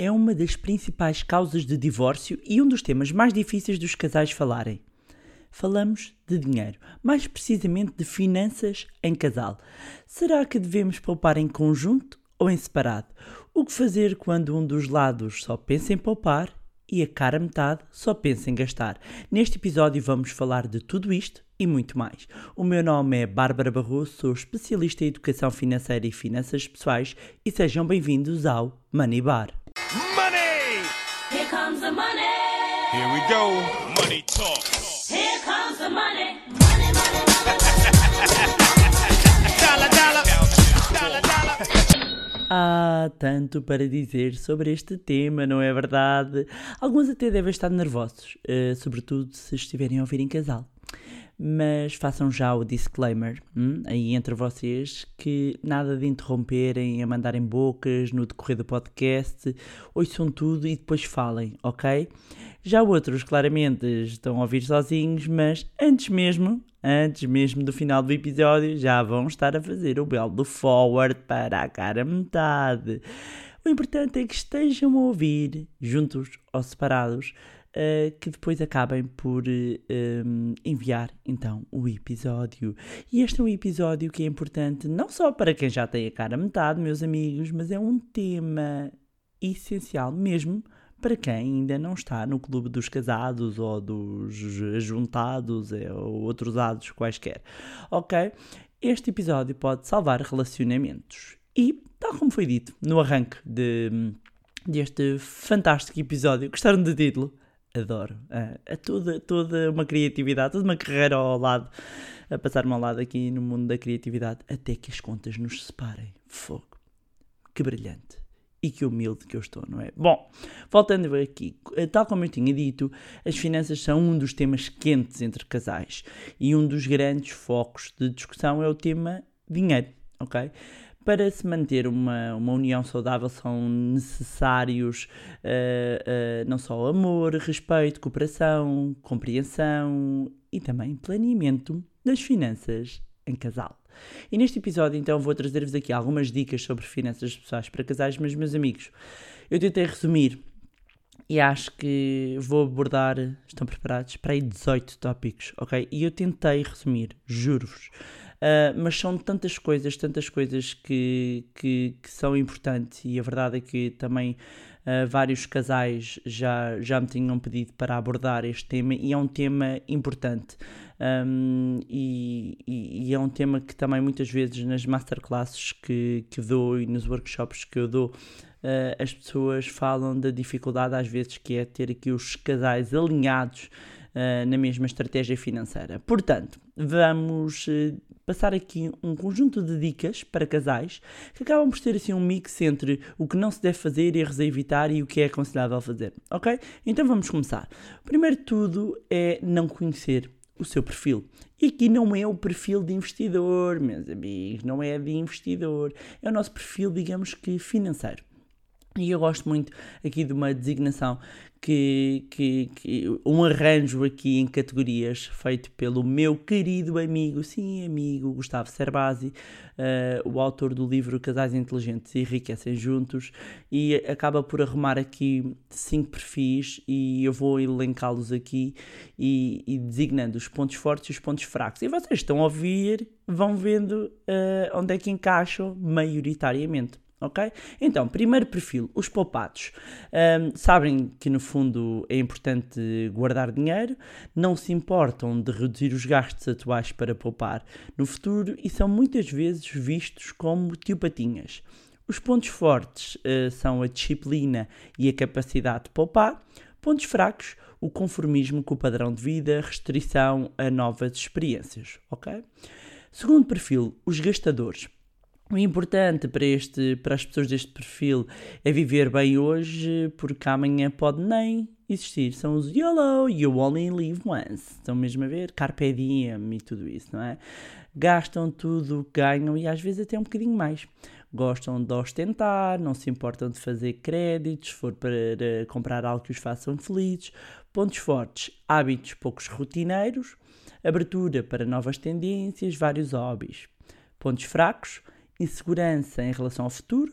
é uma das principais causas de divórcio e um dos temas mais difíceis dos casais falarem. Falamos de dinheiro, mais precisamente de finanças em casal. Será que devemos poupar em conjunto ou em separado? O que fazer quando um dos lados só pensa em poupar e a cara metade só pensa em gastar? Neste episódio vamos falar de tudo isto e muito mais. O meu nome é Bárbara Barroso, sou especialista em educação financeira e finanças pessoais e sejam bem-vindos ao Money Bar. Here we go. Money talk. Here comes the money. Money, money, money. Dollar, dollar. Dollar, dollar. Há tanto para dizer sobre este tema, não é verdade? Alguns até devem estar nervosos, eh, sobretudo se estiverem a ouvir em casal. Mas façam já o disclaimer hum, aí entre vocês que nada de interromperem, a mandarem bocas no decorrer do podcast, ouçam tudo e depois falem, ok? Já outros claramente estão a ouvir sozinhos, mas antes mesmo, antes mesmo do final do episódio, já vão estar a fazer o belo do forward para a cara metade. O importante é que estejam a ouvir, juntos ou separados, eh, que depois acabem por um, enviar então o episódio. E este é um episódio que é importante não só para quem já tem a cara metade, meus amigos, mas é um tema essencial mesmo para quem ainda não está no clube dos casados ou dos juntados eh, ou outros ados quaisquer. Ok? Este episódio pode salvar relacionamentos. E, tal como foi dito no arranque de, deste fantástico episódio, gostaram do título? Adoro. É, é toda, toda uma criatividade, toda uma carreira ao lado, a passar-me ao lado aqui no mundo da criatividade, até que as contas nos separem. Fogo. Que brilhante. E que humilde que eu estou, não é? Bom, voltando aqui, tal como eu tinha dito, as finanças são um dos temas quentes entre casais e um dos grandes focos de discussão é o tema dinheiro, ok? Para se manter uma, uma união saudável são necessários uh, uh, não só amor, respeito, cooperação, compreensão e também planeamento das finanças em casal. E neste episódio, então, vou trazer-vos aqui algumas dicas sobre finanças pessoais para casais, mas, meus amigos, eu tentei resumir e acho que vou abordar, estão preparados, para aí 18 tópicos, ok? E eu tentei resumir, juro-vos. Uh, mas são tantas coisas, tantas coisas que, que, que, são importantes e a verdade é que também uh, vários casais já, já me tinham pedido para abordar este tema e é um tema importante. Um, e, e, é um tema que também muitas vezes nas masterclasses que, que dou e nos workshops que eu dou, uh, as pessoas falam da dificuldade às vezes que é ter aqui os casais alinhados uh, na mesma estratégia financeira. Portanto, vamos uh, passar aqui um conjunto de dicas para casais que acabam por ter assim um mix entre o que não se deve fazer, erros a evitar e o que é aconselhável fazer, ok? Então vamos começar. Primeiro de tudo é não conhecer o seu perfil. E aqui não é o perfil de investidor, meus amigos, não é de investidor, é o nosso perfil, digamos que financeiro. E eu gosto muito aqui de uma designação que, que, que, um arranjo aqui em categorias feito pelo meu querido amigo, sim, amigo Gustavo Cerbasi, uh, o autor do livro Casais Inteligentes e Enriquecem Juntos, e acaba por arrumar aqui cinco perfis e eu vou elencá-los aqui e, e, designando os pontos fortes e os pontos fracos. E vocês estão a ouvir, vão vendo uh, onde é que encaixam maioritariamente ok? Então, primeiro perfil, os poupados. Um, sabem que no fundo é importante guardar dinheiro, não se importam de reduzir os gastos atuais para poupar no futuro e são muitas vezes vistos como tiopatinhas. Os pontos fortes uh, são a disciplina e a capacidade de poupar. Pontos fracos, o conformismo com o padrão de vida, restrição a novas experiências, ok? Segundo perfil, os gastadores. O importante para, este, para as pessoas deste perfil é viver bem hoje, porque amanhã pode nem existir. São os YOLO, You Only Live Once. Estão mesmo a ver? Carpe diem e tudo isso, não é? Gastam tudo o que ganham e às vezes até um bocadinho mais. Gostam de ostentar, não se importam de fazer créditos, se for para comprar algo que os façam felizes. Pontos fortes, hábitos poucos rotineiros, abertura para novas tendências, vários hobbies. Pontos fracos, insegurança em relação ao futuro,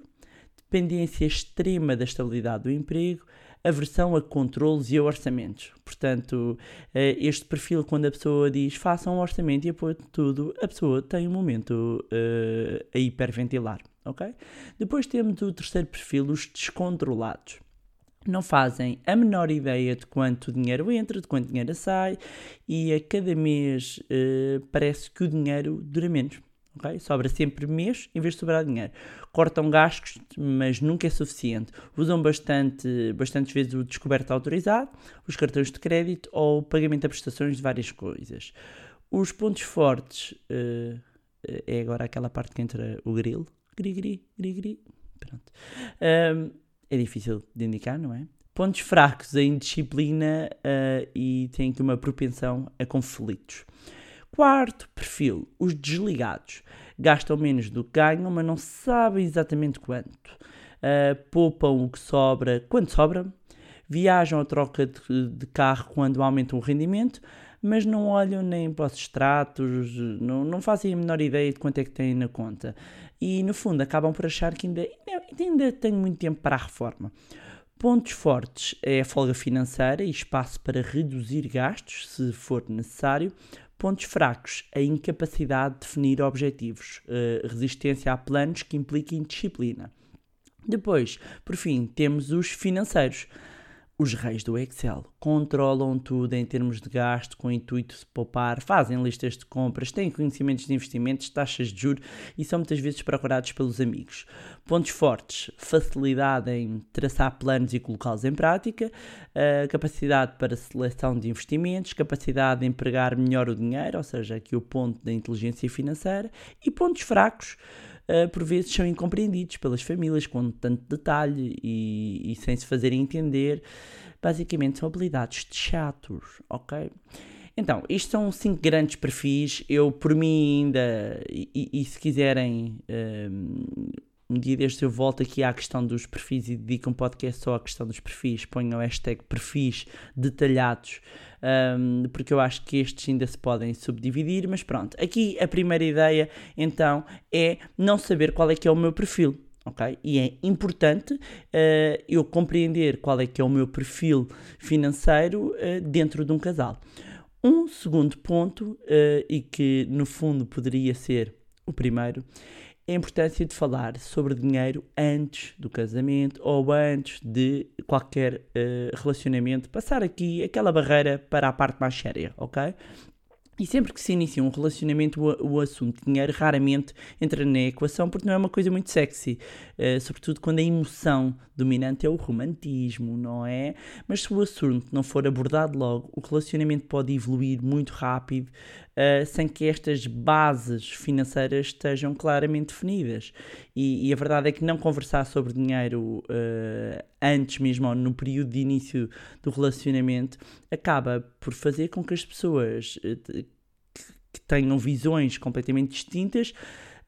dependência extrema da estabilidade do emprego, aversão a controles e a orçamentos. Portanto, eh, este perfil, quando a pessoa diz façam um orçamento e apoio tudo, a pessoa tem um momento eh, a hiperventilar, ok? Depois temos o terceiro perfil, os descontrolados. Não fazem a menor ideia de quanto dinheiro entra, de quanto dinheiro sai e a cada mês eh, parece que o dinheiro dura menos. Ok? Sobra sempre mês em vez de sobrar dinheiro. Cortam gastos, mas nunca é suficiente. Usam bastante, bastantes vezes o descoberto autorizado, os cartões de crédito ou o pagamento a prestações de várias coisas. Os pontos fortes eh, é agora aquela parte que entra o grilo. Gri, gri, gri, gri. Pronto. Ahm, é difícil de indicar, não é? Pontos fracos, a indisciplina ah, e têm aqui uma propensão a conflitos. Quarto perfil, os desligados. Gastam menos do que ganham, mas não sabem exatamente quanto. Ah, poupam o que sobra quando sobra. Viajam a troca de, de carro quando aumentam o rendimento, mas não olham nem para os extratos, não, não fazem a menor ideia de quanto é que têm na conta. E no fundo acabam por achar que ainda, ainda, ainda tenho muito tempo para a reforma. Pontos fortes é a folga financeira e espaço para reduzir gastos, se for necessário. Pontos fracos, a incapacidade de definir objetivos, eh, resistência a planos que impliquem disciplina. Depois, por fim, temos os financeiros. Os reis do Excel controlam tudo em termos de gasto, com o intuito de poupar, fazem listas de compras, têm conhecimentos de investimentos, taxas de juros e são muitas vezes procurados pelos amigos. Pontos fortes: facilidade em traçar planos e colocá-los em prática, a capacidade para seleção de investimentos, capacidade de empregar melhor o dinheiro, ou seja, aqui o ponto da inteligência financeira, e pontos fracos. Uh, por vezes são incompreendidos pelas famílias com tanto detalhe e, e sem se fazerem entender. Basicamente são habilidades de chatos, ok? Então, isto são cinco grandes perfis. Eu, por mim, ainda, e, e- se quiserem, um, um dia deste eu volto aqui à questão dos perfis e dedico um podcast só à questão dos perfis. Ponho o hashtag perfis detalhados, um, porque eu acho que estes ainda se podem subdividir. Mas pronto, aqui a primeira ideia então é não saber qual é que é o meu perfil. ok? E é importante eh, eu compreender qual é que é o meu perfil financeiro eh, dentro de um casal. Um segundo ponto, eh, e que no fundo poderia ser o primeiro, a importância de falar sobre dinheiro antes do casamento ou antes de qualquer eh, relacionamento. Passar aqui aquela barreira para a parte mais séria, ok? E sempre que se inicia um relacionamento, o, assunto dinheiro raramente entra na equação porque não é uma coisa muito sexy. Eh, sobretudo quando a emoção dominante é o romantismo, não é? Mas se o assunto não for abordado logo, o relacionamento pode evoluir muito rápido eh, sem que estas bases financeiras estejam claramente definidas. E, e a verdade é que não conversar sobre dinheiro eh, antes mesmo, ou no período de início do relacionamento, acaba por fazer com que as pessoas te- que tenham visões completamente distintas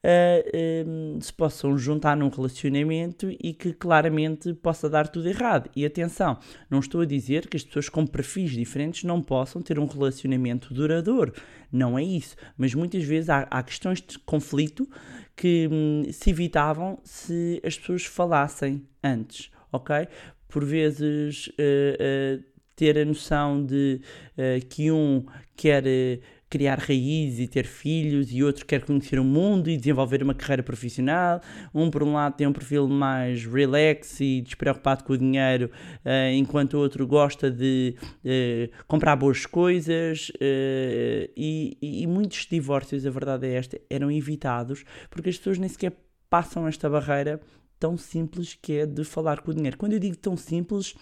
eh, em, se possam juntar num relacionamento e que claramente possa dar tudo errado. E atenção, não estou a dizer que as pessoas com perfis diferentes não possam ter um relacionamento duradouro. Não é isso. Mas muitas vezes há, há questões de conflito que hum, se evitavam se as pessoas falassem antes, ok? Por vezes eh, eh, ter a noção de eh, que um quer eh, criar raízes e ter filhos e outro quer conhecer o mundo e desenvolver uma carreira profissional. Um, por um lado, tem um perfil mais relax e despreocupado com o dinheiro, eh, enquanto o outro gosta de eh, comprar boas coisas. eh, e, e- muitos divórcios, a verdade é esta, eram evitados porque as pessoas nem sequer passam esta barreira tão simples que é de falar com o dinheiro. Quando eu digo tão simples,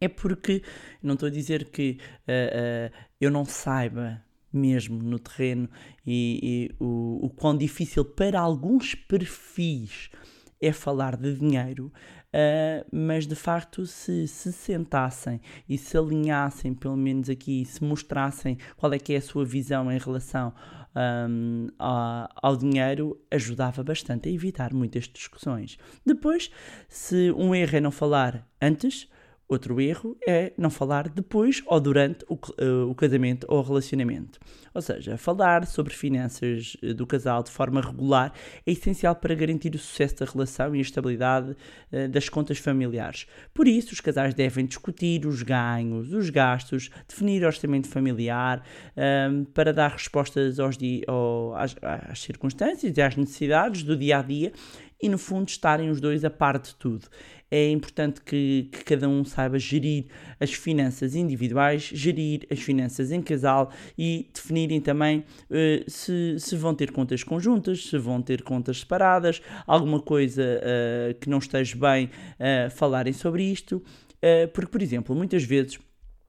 é porque não estou a dizer que ah, ah, eu não saiba mesmo no terreno e, e o, o quão difícil para alguns perfis é falar de dinheiro, ah, mas de facto se se sentassem e se alinhassem, pelo menos aqui, se mostrassem qual é que é a sua visão em relação a- ao dinheiro, ajudava bastante a evitar muitas discussões. Depois, se um erro é não falar antes, Outro erro é não falar depois ou durante o, eh, o casamento ou o relacionamento. Ou seja, falar sobre finanças eh, do casal de forma regular é essencial para garantir o sucesso da relação e a estabilidade eh, das contas familiares. Por isso, os casais devem discutir os ganhos, os gastos, definir orçamento familiar ahm, para dar respostas aos às, às circunstâncias e às necessidades do dia a dia e, no fundo, estarem os dois a par de tudo. É importante que, que cada um saiba gerir as finanças individuais, gerir as finanças em casal e definirem também eh, se, se vão ter contas conjuntas, se vão ter contas separadas, alguma coisa eh, que não esteja bem, eh, falarem sobre isto. Porque, por exemplo, muitas vezes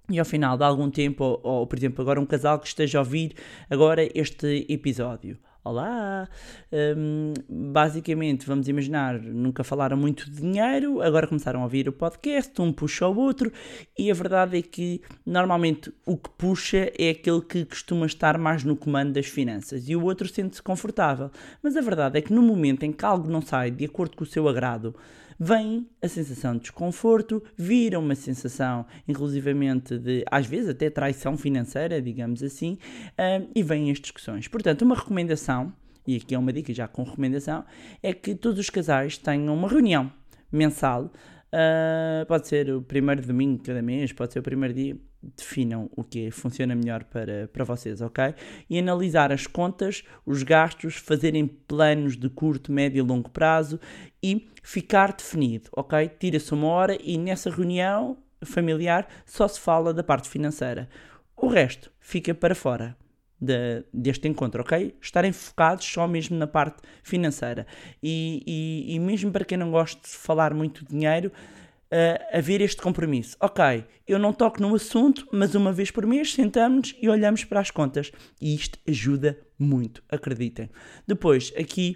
e ao final de algum tempo, ou, ou, por exemplo, agora um casal que esteja a ouvir agora este episódio. Olá! Hum, basicamente, vamos imaginar, nunca falaram muito de dinheiro, agora começaram a ouvir o podcast, um puxa ao outro, e a verdade é que normalmente o que puxa é aquele que costuma estar mais no comando das finanças e o outro sente-se confortável. Mas a verdade é que no momento em que algo não sai de acordo com o seu agrado, vem a sensação de desconforto, vira uma sensação, inclusivamente, de, às vezes, até traição financeira, digamos assim, hum, e vêm as discussões. Portanto, uma recomendação, e aqui é uma dica já com recomendação, é que todos os casais tenham uma reunião mensal, ah, pode ser o primeiro domingo de cada mês, pode ser o primeiro dia, definam o que funciona melhor para, para vocês, ok? E analisar as contas, os gastos, fazerem planos de curto, médio e longo prazo e ficar definido, ok? Tira-se uma hora e nessa reunião familiar só se fala da parte financeira. O resto fica para fora de- deste encontro, ok? Estarem focados só mesmo na parte financeira. E, e, e mesmo para quem não gosta de falar muito dinheiro, uh, haver este compromisso. Ok, eu não toco no assunto, mas uma vez por mês sentamos e olhamos para as contas. E isto ajuda muito, acreditem. Depois, aqui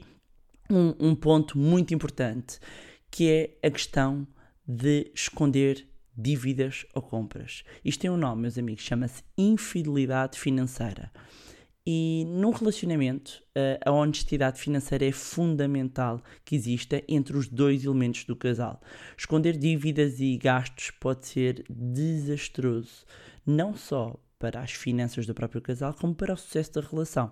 um, um ponto muito importante, que é a questão de esconder dívidas ou compras. Isto tem um nome, meus amigos, chama-se infidelidade financeira. E num relacionamento, eh, a honestidade financeira é fundamental que exista entre os dois elementos do casal. Esconder dívidas e gastos pode ser desastroso, não só para as finanças do próprio casal, como para o sucesso da relação.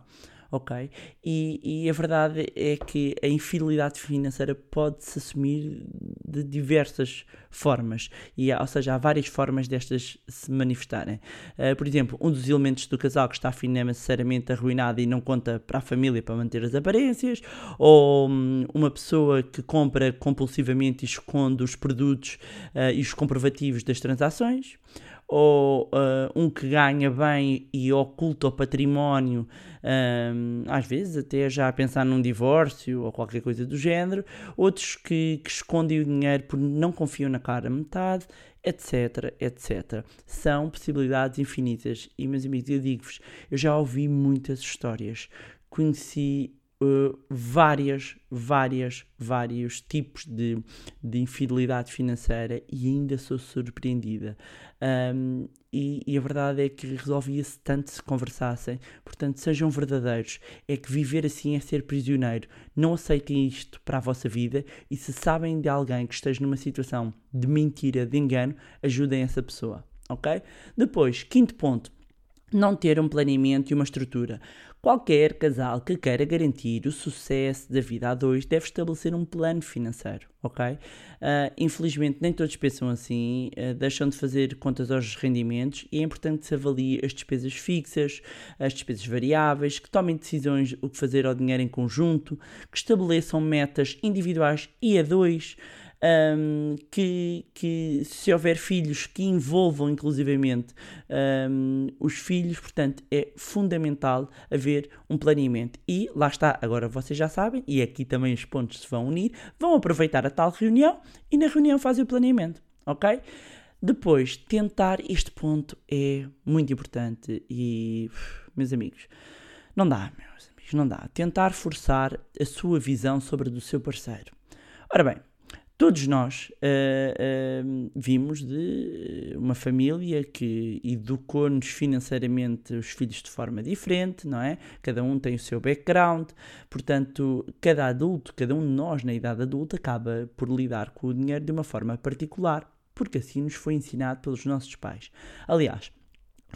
Ok? E, e a verdade é que a infidelidade financeira pode-se assumir de diversas formas, e, ou seja, há várias formas destas se manifestarem. Uh, por exemplo, um dos elementos do casal que está financeiramente arruinado e não conta para a família para manter as aparências, ou hum, uma pessoa que compra compulsivamente e esconde os produtos uh, e os comprovativos das transações, ou uh, um que ganha bem e oculta o património, um, às vezes até já a pensar num divórcio ou qualquer coisa do género, outros que, que escondem o dinheiro porque não confiam na cara metade, etc, etc. São possibilidades infinitas e, meus amigos, eu digo-vos, eu já ouvi muitas histórias, conheci uh, várias, várias, vários tipos de, de infidelidade financeira e ainda sou surpreendida. Um, e, e a verdade é que resolvia-se tanto se conversassem. Portanto, sejam verdadeiros. É que viver assim é ser prisioneiro. Não aceitem isto para a vossa vida e se sabem de alguém que esteja numa situação de mentira, de engano, ajudem essa pessoa. Ok? Depois, quinto ponto não ter um planeamento e uma estrutura. Qualquer casal que queira garantir o sucesso da vida a dois deve estabelecer um plano financeiro, ok? Ah, infelizmente, nem todos pensam assim, ah, deixam de fazer contas aos rendimentos e é importante que se avalie as despesas fixas, as despesas variáveis, que tomem decisões o que fazer ao dinheiro em conjunto, que estabeleçam metas individuais e a dois um, que, que se houver filhos que envolvam inclusivamente um, os filhos, portanto é fundamental haver um planeamento. E lá está, agora vocês já sabem, e aqui também os pontos se vão unir, vão aproveitar a tal reunião e na reunião fazem o planeamento, ok? Depois, tentar este ponto é muito importante e, meus amigos, não dá, meus amigos, não dá. Tentar forçar a sua visão sobre a do seu parceiro. Ora bem, todos nós ah, ah, vimos de uma família que educou-nos financeiramente os filhos de forma diferente, não é? Cada um tem o seu background, portanto, cada adulto, cada um de nós na idade adulta acaba por lidar com o dinheiro de uma forma particular. porque assim nos foi ensinado pelos nossos pais. Aliás,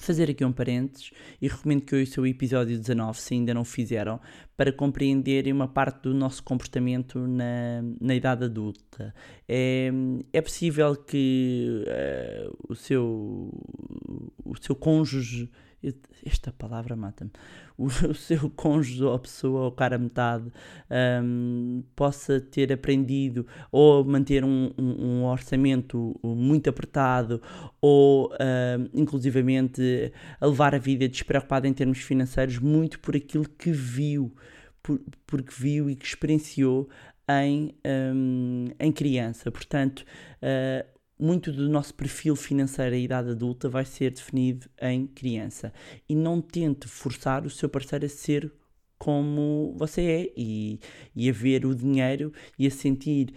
fazer aqui um parênteses e recomendo que ouçam o episódio 19, se ainda não fizeram, para compreenderem uma parte do nosso comportamento na, na idade adulta. É, é possível que eh, o, seu, o seu cônjuge. Esta palavra mata-me. O, o seu cônjuge ou pessoa ou cara metade hum, possa ter aprendido ou manter um, um- um orçamento muito apertado ou hum, inclusivamente a levar a vida despreocupada em termos financeiros muito por aquilo que viu, por, porque viu e que experienciou em, hum, em criança. Portanto, ah, muito do nosso perfil financeiro à idade adulta vai ser definido em criança. E não tente forçar o seu parceiro a ser como você é e, e a ver o dinheiro e a sentir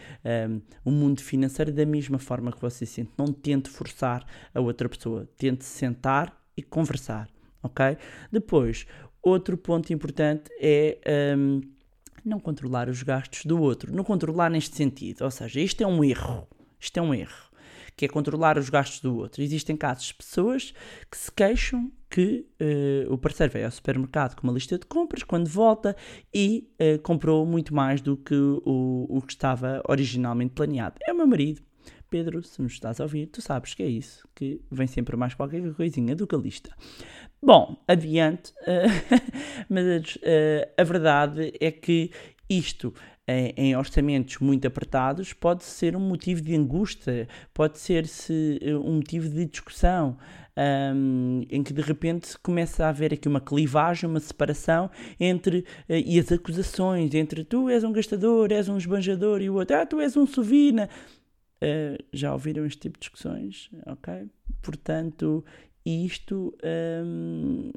hum, o mundo financeiro da mesma forma que você sente. Não tente forçar a outra pessoa. Tente sentar e conversar, ok? Depois, outro ponto importante é hum, não controlar os gastos do outro. Não controlar neste sentido. Ou seja, isto é um erro. Isto é um erro. Que é controlar os gastos do outro. Existem casos de pessoas que se queixam que eh, o parceiro vai ao supermercado com uma lista de compras, quando volta e eh, comprou muito mais do que o, o que estava originalmente planeado. É o meu marido. Pedro, se nos estás a ouvir, tu sabes que é isso, que vem sempre mais qualquer coisinha do que a lista. Bom, adiante, eh, mas eh, a verdade é que isto em, em orçamentos muito apertados pode ser um motivo de angústia, pode ser -se eh, um motivo de discussão, ahm, em que de repente começa a haver aqui uma clivagem, uma separação entre eh, e as acusações entre tu és um gastador, és um esbanjador e o outro, ah, tu és um sovina. Uh, já ouviram este tipo de discussões, ok? Portanto, isto hum,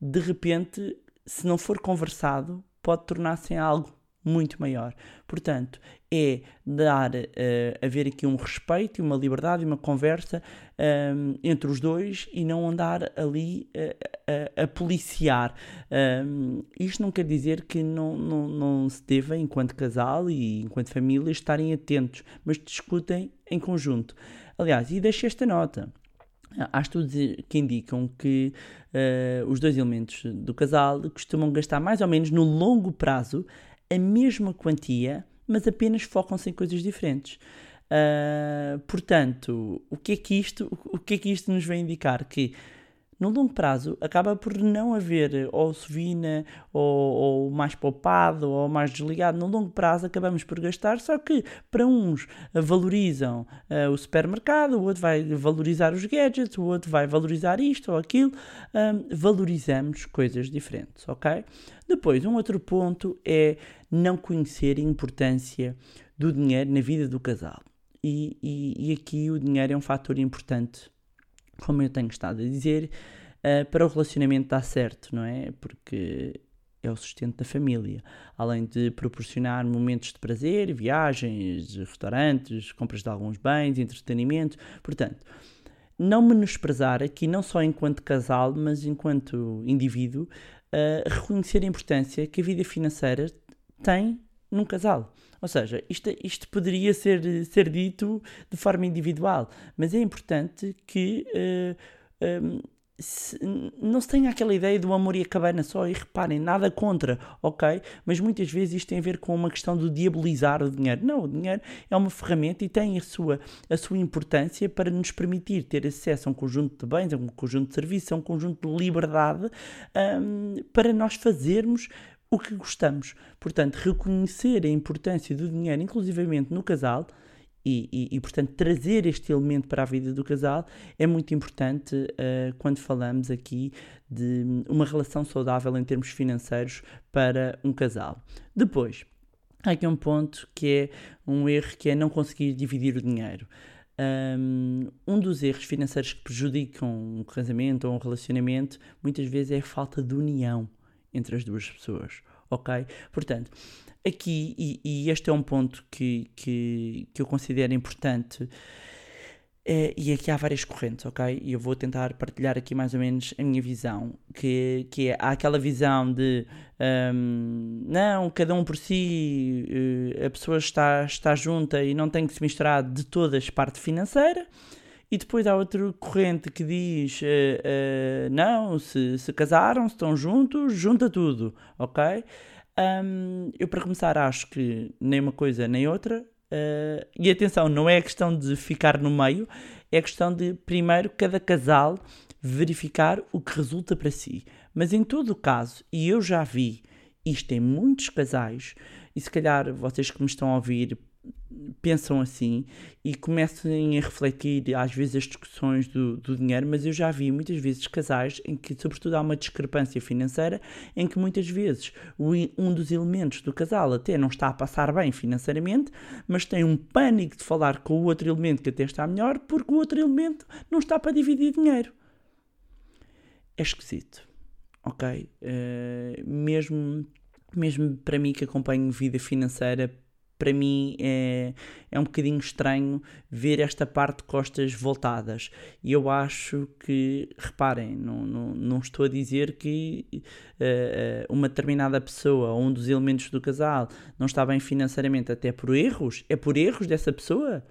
de repente, se não for conversado, pode tornar-se em algo muito maior. Portanto, é dar, eh, haver aqui um respeito, e uma liberdade e uma conversa hum, entre os dois e não andar ali eh, a, a policiar. Hum, isto não quer dizer que não, não, não se deva, enquanto casal e enquanto família, estarem atentos, mas discutem em conjunto. Aliás, e deixo esta nota. Há estudos que indicam que eh, os dois elementos do casal costumam gastar mais ou menos no longo prazo a mesma quantia, mas apenas focam-se em coisas diferentes. Ah, portanto, o que, é que isto, o que é que isto nos vem indicar? Que no longo prazo acaba por não haver ou sovina ou, ou mais poupado ou mais desligado. No longo prazo acabamos por gastar, só que para uns eh, valorizam eh, o supermercado, o outro vai valorizar os gadgets, o outro vai valorizar isto ou aquilo. Valorizamos coisas diferentes, ok? Depois, um outro ponto é não conhecer a importância do dinheiro na vida do casal. E, e- e aqui o dinheiro é um fator importante como eu tenho estado a dizer, uh, para o relacionamento dar certo, não é? Porque é o sustento da família. Além de proporcionar momentos de prazer, viagens, restaurantes, compras de alguns bens, entretenimento. Portanto, não menosprezar aqui, não só enquanto casal, mas enquanto indivíduo, uh, reconhecer a importância que a vida financeira tem num casal. Ou seja, isto, isto poderia ser, ser dito de forma individual, mas é importante que eh, ehm, se- não se tenha aquela ideia do amor e a cabana só, e reparem, nada contra, ok? Mas muitas vezes isto tem a ver com uma questão do diabolizar o dinheiro. Não, o dinheiro é uma ferramenta e tem a sua, a sua importância para nos permitir ter acesso a um conjunto de bens, a um conjunto de serviços, a um conjunto de liberdade ahm, para nós fazermos o que gostamos. Portanto, reconhecer a importância do dinheiro, inclusivamente no casal, e, e- e, portanto, trazer este elemento para a vida do casal é muito importante eh, quando falamos aqui de uma relação saudável em termos financeiros para um casal. Depois, há aqui um ponto que é um erro que é não conseguir dividir o dinheiro. Um, um dos erros financeiros que prejudicam um casamento ou um relacionamento muitas vezes é a falta de união entre as duas pessoas, ok? Portanto, aqui, e, e este é um ponto que, que, que eu considero importante, Eh, e aqui há várias correntes, ok? E eu vou tentar partilhar aqui mais ou menos a minha visão, que, que é, há aquela visão de hum, não, cada um por si, eh, a pessoa está, está junta e não tem que se misturar de todas parte financeira. E depois há outra corrente que diz: eh, eh, não, se, se casaram, se estão juntos, junta tudo, ok? Hum, eu, para começar, acho que nem uma coisa nem outra. eh, e atenção, não é questão de ficar no meio, é questão de, primeiro, cada casal verificar o que resulta para si. Mas em todo o caso, e eu já vi isto em muitos casais, e se calhar vocês que me estão a ouvir pensam assim e comecem a refletir às vezes as discussões do, do dinheiro, mas eu já vi muitas vezes casais em que, sobretudo, há uma discrepância financeira em que muitas vezes um dos elementos do casal até não está a passar bem financeiramente, mas tem um pânico de falar com o outro elemento que até está melhor porque o outro elemento não está para dividir dinheiro. É esquisito, ok? Eh, mesmo, mesmo para mim que acompanho vida financeira, para mim é, é um bocadinho estranho ver esta parte de costas voltadas. E eu acho que, reparem, não, não, não estou a dizer que eh, uma determinada pessoa ou um dos elementos do casal não está bem financeiramente, até por erros. É por erros dessa pessoa?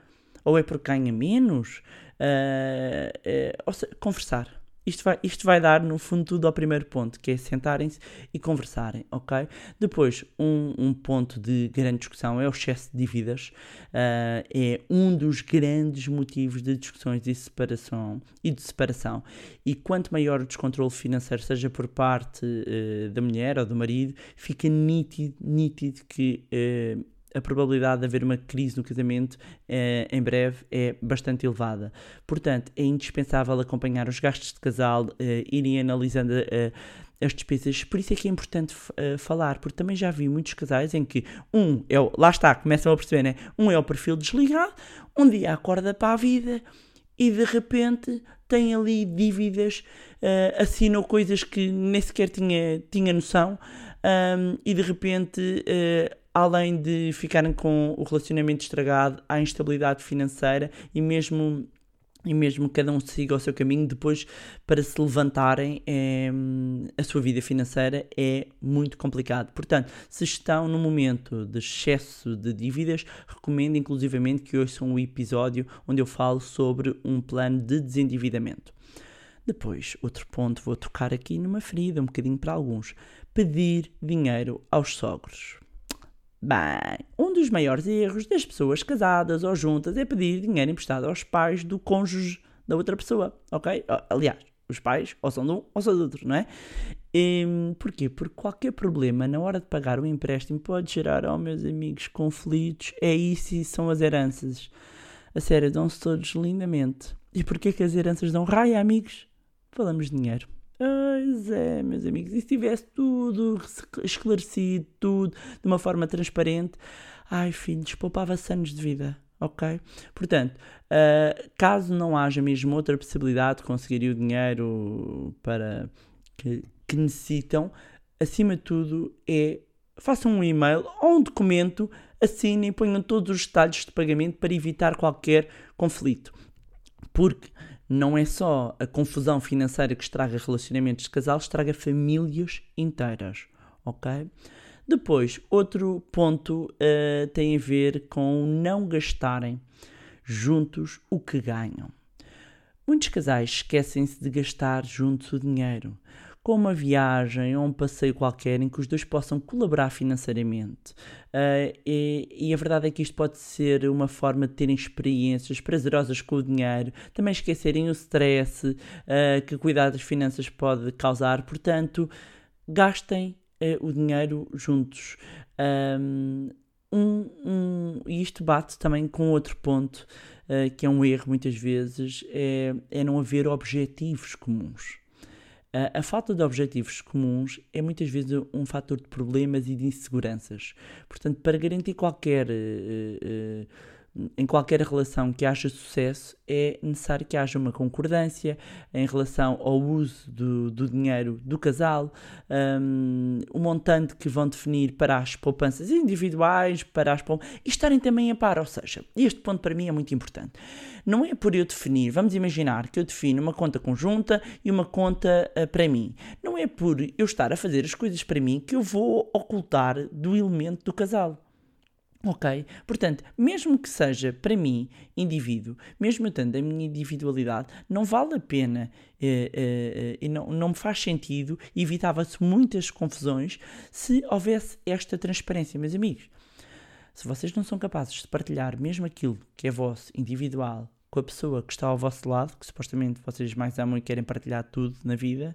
Ou é porque ganha menos? Eh, eh, ou seja, conversar. Isto vai, isto vai dar, no fundo, tudo ao primeiro ponto, que é sentarem-se e conversarem, ok? Depois, um, um ponto de grande discussão é o excesso de dívidas. Ah, é um dos grandes motivos de discussões e separação, e de separação. E quanto maior o descontrole financeiro, seja por parte eh, da mulher ou do marido, fica nítido, nítido que eh, a probabilidade de haver uma crise no casamento eh, em breve é bastante elevada. Portanto, é indispensável acompanhar os gastos de casal, eh, irem analisando eh, as despesas. Por isso é que é importante eh, falar, porque também já vi muitos casais em que um é o, lá está, começam a perceber, né? Um é o perfil desligado, um dia acorda para a vida e de repente tem ali dívidas, eh, assinou coisas que nem sequer tinha, tinha noção ahm, e de repente, eh, além de ficarem com o relacionamento estragado, há instabilidade financeira e mesmo e mesmo cada um siga o seu caminho, depois para se levantarem eh, a sua vida financeira é muito complicado. Portanto, se estão num momento de excesso de dívidas, recomendo inclusivamente que ouçam um episódio onde eu falo sobre um plano de desendividamento. Depois, outro ponto, vou tocar aqui numa ferida, um bocadinho para alguns. Pedir dinheiro aos sogros. Bem, um dos maiores erros das pessoas casadas ou juntas é pedir dinheiro emprestado aos pais do cônjuge da outra pessoa, ok? Ah, Aliás, os pais ou são de um ou são do outro, não é? Hum, porquê? Porque qualquer problema na hora de pagar o empréstimo pode gerar, oh meus amigos, conflitos. É isso e são as heranças. A sério, dão-se todos lindamente. E porquê que as heranças dão raia, amigos? Falamos de dinheiro. Pois é, meus amigos, e se tivesse tudo esclarecido, tudo de uma forma transparente, ai filhos, poupava-se anos de vida, ok? Portanto, ah, caso não haja mesmo outra possibilidade de conseguir o dinheiro para que, que necessitam, acima de tudo é façam um e-mail ou um documento, assinem e ponham todos os detalhes de pagamento para evitar qualquer conflito. Porque não é só a confusão financeira que estraga relacionamentos de casal, estraga famílias inteiras, ok? Depois, outro ponto eh, tem a ver com não gastarem juntos o que ganham. Muitos casais esquecem-se de gastar juntos o dinheiro, com uma viagem ou um passeio qualquer em que os dois possam colaborar financeiramente. Ah, e, e a verdade é que isto pode ser uma forma de terem experiências prazerosas com o dinheiro, também esquecerem o stress ah, que cuidar das finanças pode causar. Portanto, gastem eh, o dinheiro juntos. Ahm, um, um, e isto bate também com outro ponto, eh, que é um erro muitas vezes, é, é não haver objetivos comuns. A- falta de objetivos comuns é muitas vezes um fator de problemas e de inseguranças. Portanto, para garantir qualquer eh, eh, em qualquer relação que haja sucesso, é necessário que haja uma concordância em relação ao uso do, do dinheiro do casal, um, o montante que vão definir para as poupanças individuais, para as poupanças, e estarem também a par. Ou seja, este ponto para mim é muito importante. Não é por eu definir, vamos imaginar que eu defino uma conta conjunta e uma conta uh, para mim. Não é por eu estar a fazer as coisas para mim que eu vou ocultar do elemento do casal. Ok? Portanto, mesmo que seja para mim indivíduo, mesmo eu tendo a minha individualidade, não vale a pena eh, eh, e não, não me faz sentido, evitava-se muitas confusões se houvesse esta transparência, meus amigos. Se vocês não são capazes de partilhar mesmo aquilo que é vosso, individual, com a pessoa que está ao vosso lado, que supostamente vocês mais amam e querem partilhar tudo na vida,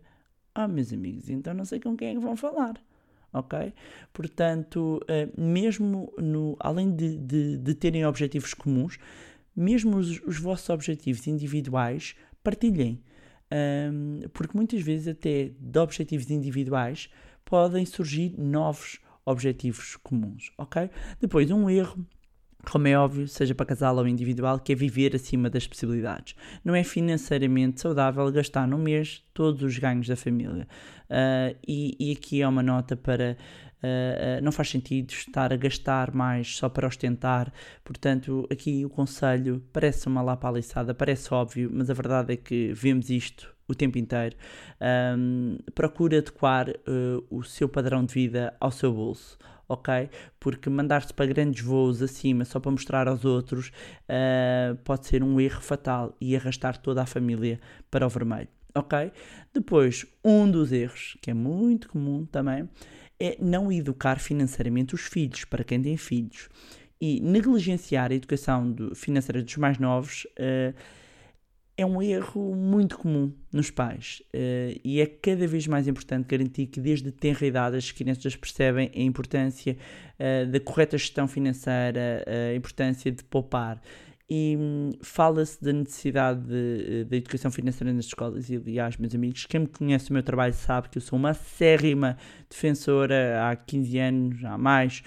ah, meus amigos, então não sei com quem é que vão falar ok? Portanto, uh, mesmo no, além de, de, de, terem objetivos comuns, mesmo os, os vossos objetivos individuais, partilhem. Um, porque muitas vezes, até de objetivos individuais, podem surgir novos objetivos comuns, ok? Depois, um erro como é óbvio, seja para casal ou individual, que é viver acima das possibilidades. Não é financeiramente saudável gastar no mês todos os ganhos da família. Uh, e, e, aqui é uma nota para. Uh, uh, não faz sentido estar a gastar mais só para ostentar, portanto, aqui o conselho parece uma lapaliçada, parece óbvio, mas a verdade é que vemos isto o tempo inteiro. Um, procure adequar o seu padrão de vida ao seu bolso ok? Porque mandar-se para grandes voos acima só para mostrar aos outros uh, pode ser um erro fatal e arrastar toda a família para o vermelho, ok? Depois, um dos erros, que é muito comum também, é não educar financeiramente os filhos, para quem tem filhos. E negligenciar a educação do, financeira dos mais novos uh, é um erro muito comum nos pais uh, e é cada vez mais importante garantir que desde tenra idade as crianças percebem a importância uh, da correta gestão financeira, a importância de poupar e hum, fala-se da necessidade da de, educação financeira nas escolas e aliás, meus amigos, quem me conhece o meu trabalho sabe que eu sou uma acérrima defensora há 15 anos, há mais,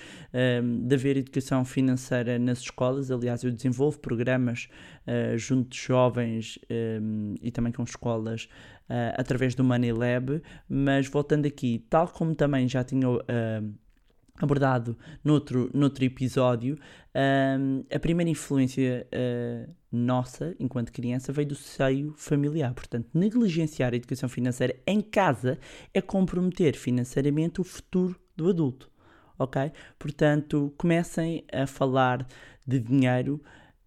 um, de haver educação financeira nas escolas, aliás eu desenvolvo programas uh, junto de jovens um, e também com escolas uh, através do Money Lab, mas voltando aqui, tal como também já tinha uh, abordado noutro, noutro episódio, um, a primeira influência uh, nossa, enquanto criança, veio do seio familiar. Portanto, negligenciar a educação financeira em casa é comprometer financeiramente o futuro do adulto. Ok? Portanto, comecem a falar de dinheiro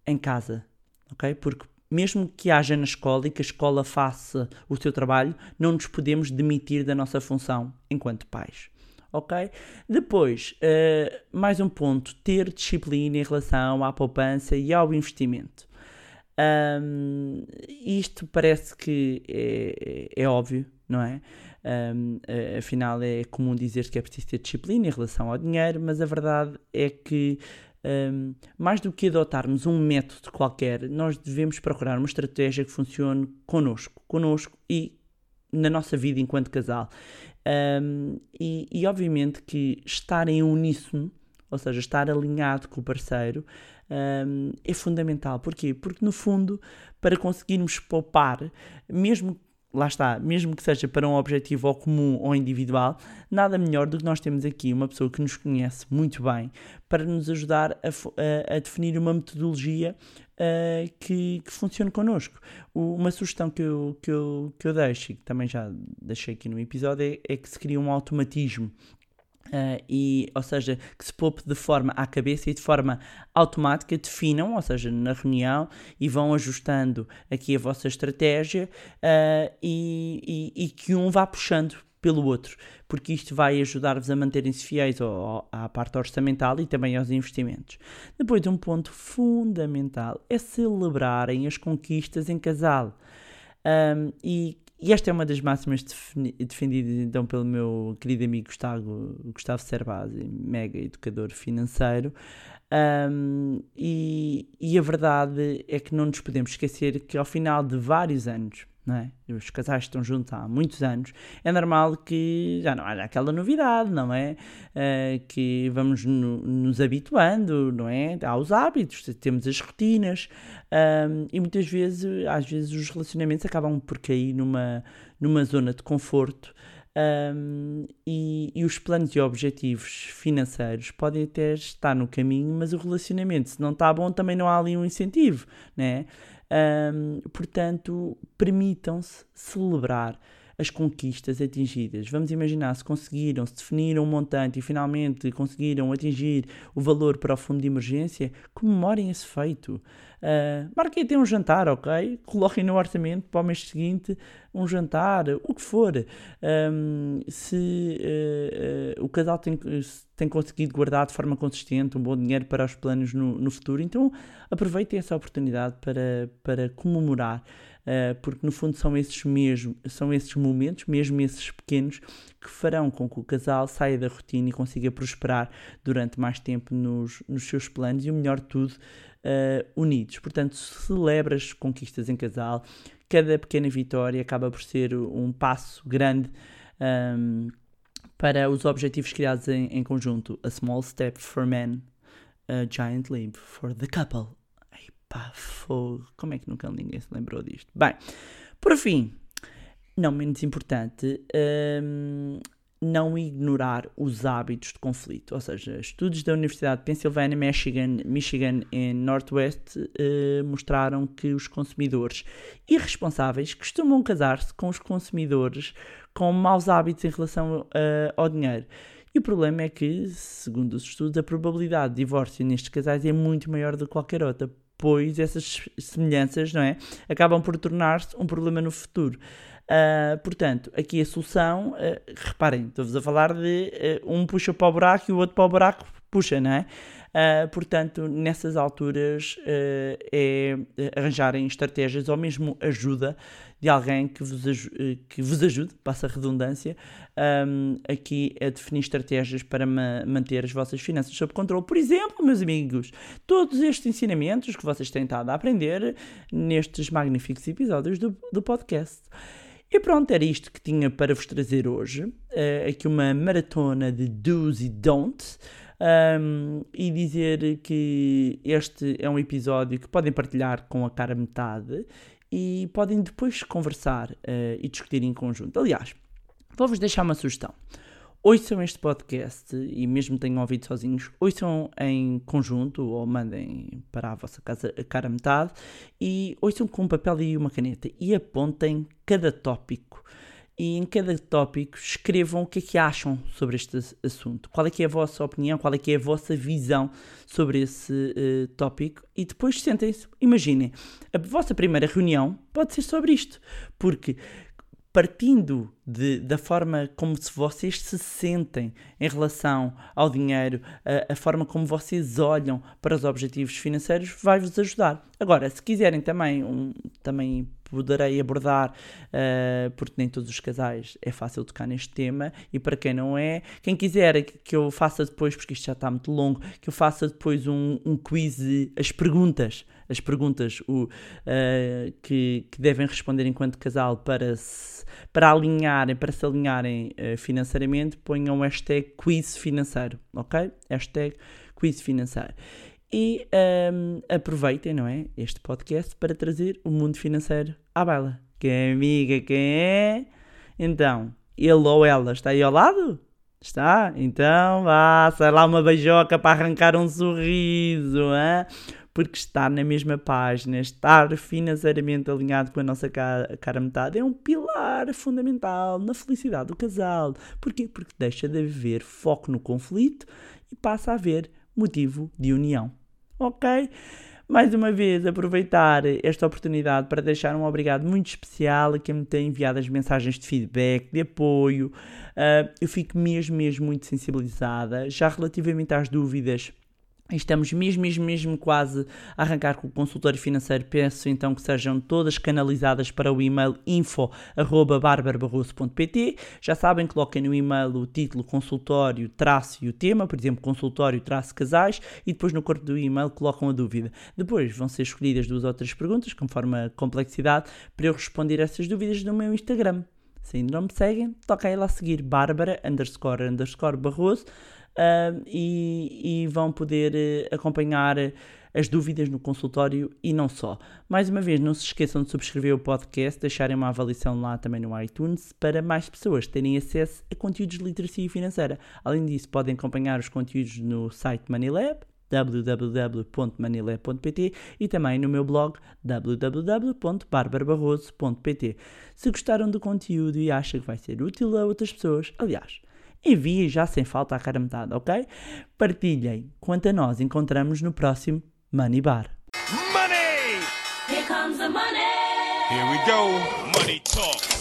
em casa. Ok? Porque mesmo que haja na escola e que a escola faça o seu trabalho, não nos podemos demitir da nossa função enquanto pais ok? Depois, uh, mais um ponto, ter disciplina em relação à poupança e ao investimento. Um, isto parece que é, é, é óbvio, não é? Um, afinal, é comum dizer que é preciso ter disciplina em relação ao dinheiro, mas a verdade é que, um, mais do que adotarmos um método qualquer, nós devemos procurar uma estratégia que funcione connosco, connosco e na nossa vida enquanto casal. Um, e, e, obviamente que estar em uníssono, ou seja, estar alinhado com o parceiro, um, é fundamental. Porquê? Porque no fundo, para conseguirmos poupar, mesmo lá está, mesmo que seja para um objetivo ou comum ou individual, nada melhor do que nós temos aqui uma pessoa que nos conhece muito bem para nos ajudar a, a, a definir uma metodologia uh, que, que funcione connosco. O, uma sugestão que eu, que, eu, que eu deixo, e que também já deixei aqui no episódio, é, é que se cria um automatismo Uh, e, ou seja, que se poupe de forma à cabeça e de forma automática definam, ou seja, na reunião e vão ajustando aqui a vossa estratégia uh, e, e, e, que um vá puxando pelo outro, porque isto vai ajudar-vos a manterem-se fiéis ao, ao, à parte orçamental e também aos investimentos. Depois, um ponto fundamental é celebrarem as conquistas em casal. Um, e e esta é uma das máximas defendidas então pelo meu querido amigo Gustavo, Gustavo Cerbasi, mega educador financeiro. Um, e, e, a verdade é que não nos podemos esquecer que ao final de vários anos não é? Os casais estão juntos há muitos anos, é normal que já não haja aquela novidade, não é? Uh, que vamos no, nos habituando, não é? Aos hábitos, temos as rotinas um, e muitas vezes, às vezes, os relacionamentos acabam por cair numa, numa zona de conforto. Um, e, e, os planos e objetivos financeiros podem até estar no caminho, mas o relacionamento, se não está bom, também não há ali um incentivo, né? Um, portanto, permitam-se celebrar as conquistas atingidas. Vamos imaginar se conseguiram, se definiram um montante e finalmente conseguiram atingir o valor para o fundo de emergência, comemorem esse feito. Uh, marquem até um jantar, ok? Coloquem no orçamento para o mês seguinte um jantar, o que for. Um, se uh, uh, o casal tem, tem conseguido guardar de forma consistente um bom dinheiro para os planos no, no futuro, então aproveitem essa oportunidade para, para comemorar. Uh, porque no fundo são esses mesmo, são esses momentos, mesmo esses pequenos, que farão com que o casal saia da rotina e consiga prosperar durante mais tempo nos, nos seus planos e o melhor de tudo, uh, unidos. Portanto, celebra as conquistas em casal, cada pequena vitória acaba por ser um passo grande. Um, para os objetivos criados em, em conjunto. A small step for men, a giant leap for the couple. Pá, fogo. Como é que nunca ninguém se lembrou disto? Bem, por fim, não menos importante, um, não ignorar os hábitos de conflito. Ou seja, estudos da Universidade de Pennsylvania, Michigan, Michigan e Northwest uh, mostraram que os consumidores irresponsáveis costumam casar-se com os consumidores com maus hábitos em relação uh, ao dinheiro. E o problema é que, segundo os estudos, a probabilidade de divórcio nestes casais é muito maior do que qualquer outra, pois essas semelhanças, não é, acabam por tornar-se um problema no futuro. Uh, portanto, aqui a solução, uh, reparem, estou-vos a falar de uh, um puxa para o buraco e o outro para o buraco puxa, não é? portanto, nessas alturas é arranjarem estratégias ou mesmo ajuda de alguém que vos, que vos ajude, passa a redundância, um, aqui a definir estratégias para ma manter as vossas finanças sob controle. Por exemplo, meus amigos, todos estes ensinamentos que vocês têm estado a aprender nestes magníficos episódios do, do podcast. E pronto, era isto que tinha para vos trazer hoje. Uh, aqui uma maratona de do's e don'ts. Um, e dizer que este é um episódio que podem partilhar com a cara metade e podem depois conversar uh, e discutir em conjunto. Aliás, vou-vos deixar uma sugestão ouçam este podcast e mesmo tenham ouvido sozinhos, ouçam em conjunto ou mandem para a vossa casa a cara metade e ouçam com um papel e uma caneta e apontem cada tópico. E em cada tópico escrevam o que é que acham sobre este assunto. Qual é que é a vossa opinião, qual é que é a vossa visão sobre esse uh, tópico. E depois sentem-se, imaginem, a vossa primeira reunião pode ser sobre isto. Porque partindo de, da forma como se vocês se sentem em relação ao dinheiro, a, a, forma como vocês olham para os objetivos financeiros, vai-vos ajudar. Agora, se quiserem também, um, também poderei abordar, uh, porque nem todos os casais é fácil tocar neste tema, e para quem não é, quem quiser que eu faça depois, porque isto já está muito longo, que eu faça depois um, um quiz, as perguntas as perguntas o, uh, que, que, devem responder enquanto casal para se, para alinharem, para se alinharem uh, financeiramente, ponham hashtag quiz financeiro, ok? Hashtag quiz financeiro. E um, aproveitem, não é? Este podcast para trazer o mundo financeiro à baila. Quem é amiga, quem é? Então, ele ou ela está aí ao lado? Está? Então vá, sai lá uma beijoca para arrancar um sorriso, hein? Porque estar na mesma página, estar financeiramente alinhado com a nossa cara, cara metade é um pilar fundamental na felicidade do casal. Porquê? Porque deixa de haver foco no conflito e passa a haver motivo de união. Ok? Mais uma vez, aproveitar esta oportunidade para deixar um obrigado muito especial a quem me tem enviado as mensagens de feedback, de apoio. Uh, eu fico mesmo, mesmo muito sensibilizada. Já relativamente às dúvidas Estamos mesmo, mesmo, mesmo quase a arrancar com o consultório financeiro. Peço então que sejam todas canalizadas para o e-mail info.barbarabarroso.pt. Já sabem, coloquem no e-mail o título consultório, traço e o tema, por exemplo, consultório, traço casais, e depois no corpo do e-mail colocam a dúvida. Depois vão ser escolhidas duas ou três perguntas, conforme a complexidade, para eu responder essas dúvidas no meu Instagram. Se ainda não me seguem, toca aí lá seguir Bárbara underscore underscore Barroso uh, e, e, vão poder uh, acompanhar as dúvidas no consultório e não só. Mais uma vez, não se esqueçam de subscrever o podcast, deixarem uma avaliação lá também no iTunes para mais pessoas terem acesso a conteúdos de literacia financeira. Além disso, podem acompanhar os conteúdos no site MoneyLab www.manilé.pt e também no meu blog www.barbarabarroso.pt. Se gostaram do conteúdo e acham que vai ser útil a outras pessoas, aliás, enviem já sem falta a cara metade, ok? Partilhem. Quanto a nós, encontramos no próximo Money Bar. Money! Here comes the money. Here we go. Money talk.